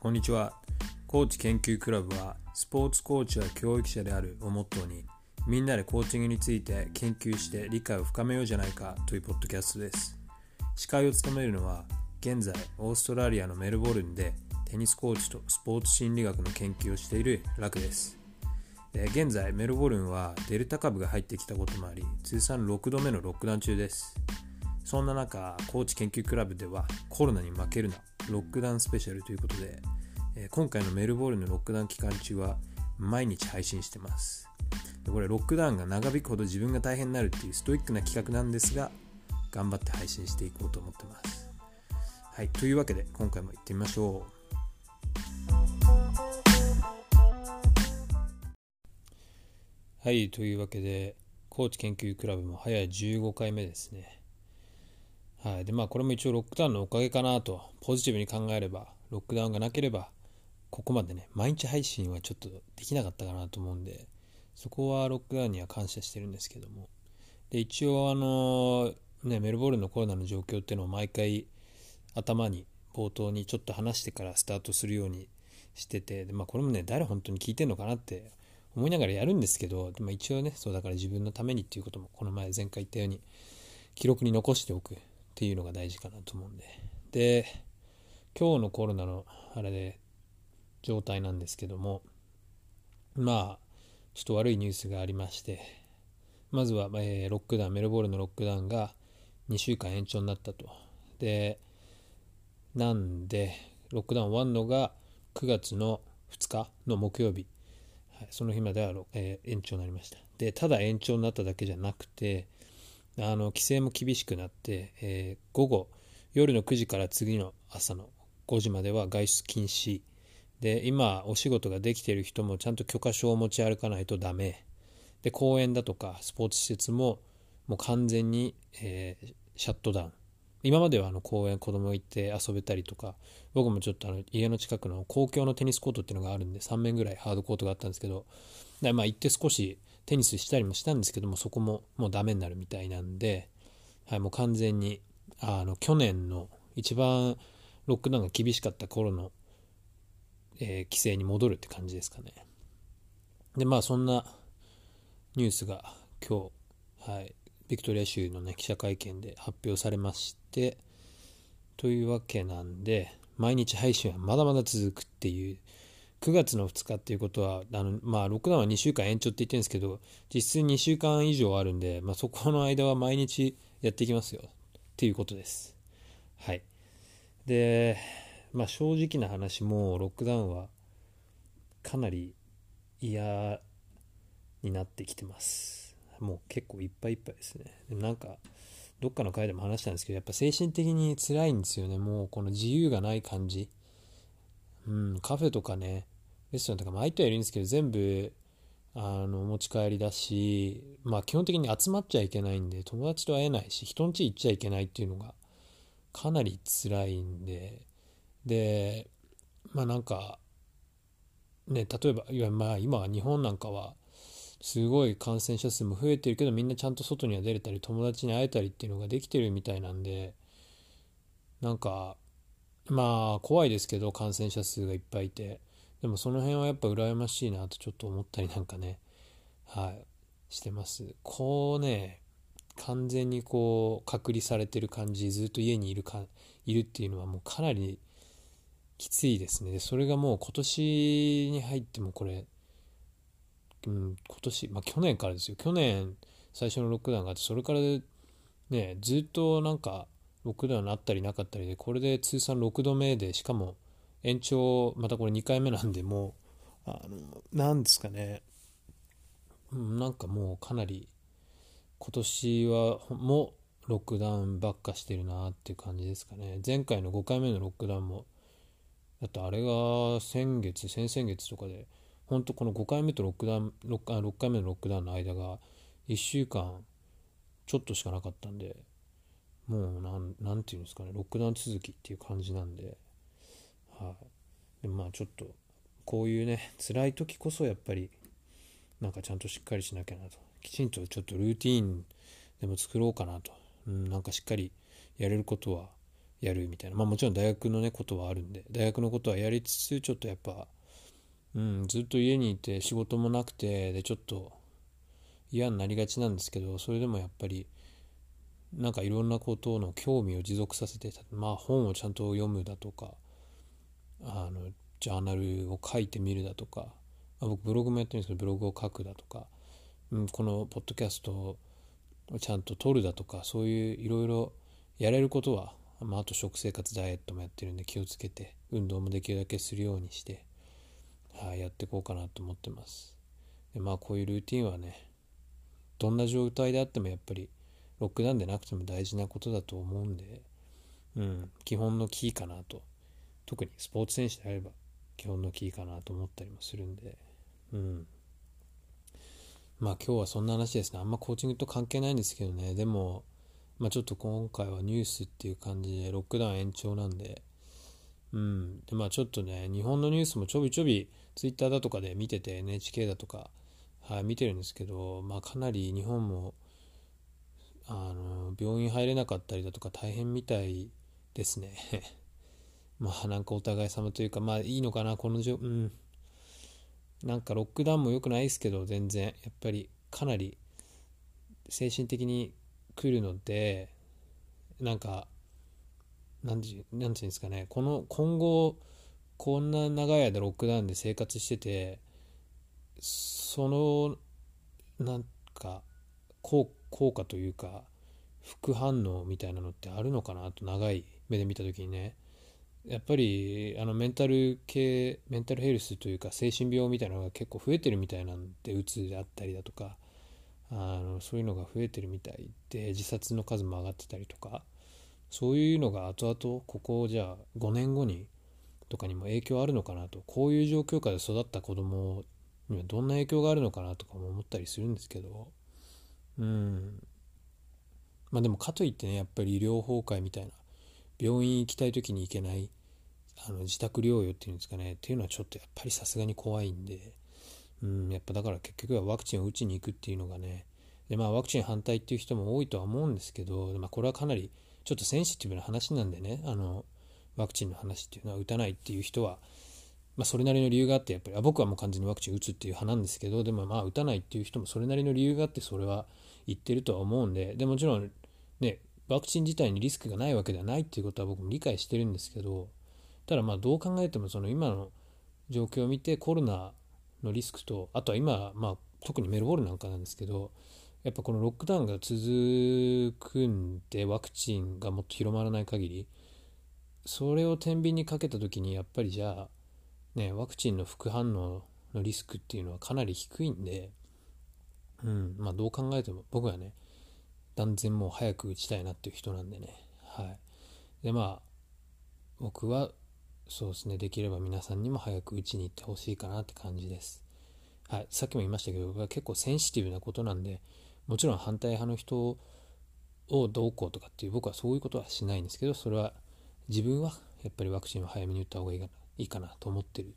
こんにちは。コーチ研究クラブは、スポーツコーチは教育者であるをモットーに、みんなでコーチングについて研究して理解を深めようじゃないかというポッドキャストです。司会を務めるのは、現在、オーストラリアのメルボルンでテニスコーチとスポーツ心理学の研究をしているラクです。現在、メルボルンはデルタ株が入ってきたこともあり、通算6度目のロックダウン中です。そんな中、コーチ研究クラブではコロナに負けるなロックダウンスペシャルということで、え今回のメルボルンのロックダウン期間中は毎日配信してます。これロックダウンが長引くほど自分が大変になるっていうストイックな企画なんですが、頑張って配信していこうと思ってます。はい、というわけで今回も行ってみましょう。はい、というわけで、コーチ研究クラブも早い15回目ですね。はい。で、まあ、これも一応ロックダウンのおかげかなと、ポジティブに考えれば、ロックダウンがなければ、ここまでね、毎日配信はちょっとできなかったかなと思うんで、そこはロックダウンには感謝してるんですけども。で、一応、あの、ね、メルボルンのコロナの状況っていうのを毎回頭に、冒頭にちょっと話してからスタートするようにしてて、でまあ、これもね、誰本当に聞いてんのかなって思いながらやるんですけど、まあ、一応ね、そうだから自分のためにっていうことも、この前前回言ったように、記録に残しておくっていうのが大事かなと思うんで。で、今日のコロナのあれで状態なんですけども、まあ、ちょっと悪いニュースがありまして、まずは、えー、ロックダウン、メルボルのロックダウンが2週間延長になったと。で、なんで、ロックダウン終わるのが9月の2日の木曜日、はい、その日までは、えー、延長になりました。で、ただ延長になっただけじゃなくて、あの規制も厳しくなって、えー、午後夜の9時から次の朝の5時までは外出禁止。で今お仕事ができている人もちゃんと許可証を持ち歩かないとダメ。で公園だとかスポーツ施設ももう完全に、えー、シャットダウン。今まではあの公園子供行って遊べたりとか僕もちょっとあの家の近くの公共のテニスコートっていうのがあるんで3面ぐらいハードコートがあったんですけどまあ行って少しテニスしたりもしたんですけどもそこももうダメになるみたいなんで、はい、もう完全にあの去年の一番ロックダウンが厳しかった頃の、えー、規制に戻るって感じですかね。でまあそんなニュースが今日、はい、ビクトリア州のね記者会見で発表されましてというわけなんで毎日配信はまだまだ続くっていう9月の2日っていうことは、あの、まあ、ロックダウンは2週間延長って言ってるんですけど、実質2週間以上あるんで、まあ、そこの間は毎日やっていきますよ。っていうことです。はい。で、まあ、正直な話、もうロックダウンはかなり嫌になってきてます。もう結構いっぱいいっぱいですね。でなんか、どっかの回でも話したんですけど、やっぱ精神的に辛いんですよね。もうこの自由がない感じ。うん、カフェとかね、レストランとか、まあ、相手はいるんですけど、全部、あの、持ち帰りだし、まあ、基本的に集まっちゃいけないんで、友達と会えないし、人ん家行っちゃいけないっていうのが、かなり辛いんで、で、まあなんか、ね、例えば、いやまあ今は日本なんかは、すごい感染者数も増えてるけどみんなちゃんと外には出れたり友達に会えたりっていうのができてるみたいなんでなんかまあ怖いですけど感染者数がいっぱいいて。でもその辺はやっぱ羨ましいなとちょっと思ったりなんかね。はい。してます。こうね完全にこう隔離されてる感じずっと家にいるかいるっていうのはもうかなりきついですね。それがもう今年に入ってもこれ、うん、今年まあ去年からですよ。去年最初のロックダウンがあってそれからねずっとなんかロックダウンあったりなかったりで、これで通算6度目で、しかも延長、またこれ2回目なんで、もう、あの、なんですかね、なんかもうかなり、今年はもうロックダウンばっかしてるなっていう感じですかね。前回の5回目のロックダウンも、だってあれが先月、先々月とかで、本当この5回目とロックダウン 6, 6回目のロックダウンの間が1週間ちょっとしかなかったんで、もうなんなんていうんですかねロックダウン続きっていう感じなんではい。でまあちょっとこういうね辛い時こそやっぱりなんかちゃんとしっかりしなきゃなと。きちんとちょっとルーティーンでも作ろうかなと、うん、なんかしっかりやれることはやるみたいな。まあもちろん大学のねことはあるんで大学のことはやりつつちょっとやっぱうんずっと家にいて仕事もなくてでちょっと嫌になりがちなんですけどそれでもやっぱりなんかいろんなことの興味を持続させてまあ本をちゃんと読むだとかあのジャーナルを書いてみるだとか、まあ、僕ブログもやってるんですけどブログを書くだとか、うん、このポッドキャストをちゃんと撮るだとかそういういろいろやれることは、まあ、あと食生活ダイエットもやってるんで気をつけて運動もできるだけするようにして、はあ、やっていこうかなと思ってます。でまあこういうルーティンはねどんな状態であってもやっぱりロックダウンでなくても大事なことだと思うんで、うん、基本のキーかなと特にスポーツ選手であれば基本のキーかなと思ったりもするんで、うん。まあ今日はそんな話ですね。あんまコーチングと関係ないんですけどね。でも、まあちょっと今回はニュースっていう感じでロックダウン延長なんで、うん。でまあちょっとね、日本のニュースもちょびちょび Twitter だとかで見てて NHK だとか、はい、見てるんですけど、まあかなり日本も、あの、病院入れなかったりだとか大変みたいですね。まあなんかお互い様というか、まあいいのかな、この状、うん。なんかロックダウンも良くないですけど、全然。やっぱりかなり精神的に来るので、なんか、なんてなんていうんですかね、この、今後、こんな長い間ロックダウンで生活してて、その、なんか、効果というか、副反応みたいなのってあるのかなと長い目で見た時にね。やっぱりあのメンタル系メンタルヘルスというか精神病みたいなのが結構増えてるみたいなんでうつであったりだとかあのそういうのが増えてるみたいで自殺の数も上がってたりとかそういうのが後々ここじゃあ5年後にとかにも影響あるのかなとこういう状況下で育った子供にはどんな影響があるのかなとかも思ったりするんですけどうん。まあでもかといってねやっぱり医療崩壊みたいな病院行きたい時に行けないあの自宅療養っていうんですかねっていうのはちょっとやっぱりさすがに怖いんで、うん、やっぱだから結局はワクチンを打ちに行くっていうのがねでまあワクチン反対っていう人も多いとは思うんですけど、まあ、これはかなりちょっとセンシティブな話なんでねあのワクチンの話っていうのは打たないっていう人は、まあ、それなりの理由があってやっぱりあ僕はもう完全にワクチン打つっていう派なんですけどでもまあ打たないっていう人もそれなりの理由があってそれは言ってるとは思うんででもちろんねワクチン自体にリスクがないわけではないっていうことは僕も理解してるんですけどただまあどう考えてもその今の状況を見てコロナのリスクとあとは今、まあ、特にメルボルンなんかなんですけどやっぱこのロックダウンが続くんでワクチンがもっと広まらない限りそれを天秤にかけた時にやっぱりじゃあねワクチンの副反応のリスクっていうのはかなり低いんでうんまあどう考えても僕はね断然もう早く打ちたいなっていう人なんでね。はい。でまあ僕はそうですねできれば皆さんにも早く打ちに行ってほしいかなって感じです。はい。さっきも言いましたけど僕は結構センシティブなことなんでもちろん反対派の人をどうこうとかっていう僕はそういうことはしないんですけどそれは自分はやっぱりワクチンを早めに打った方がいいかな。いいかなと思ってる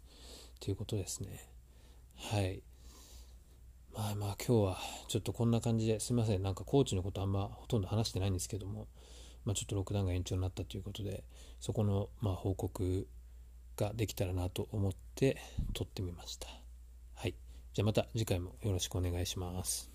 ということですね。はい。まあまあ今日はちょっとこんな感じですいません。なんかコーチのことあんまほとんど話してないんですけども、まあ、ちょっとロックダウンが延長になったということでそこのま報告ができたらなと思って撮ってみました。はい。じゃあまた次回もよろしくお願いします。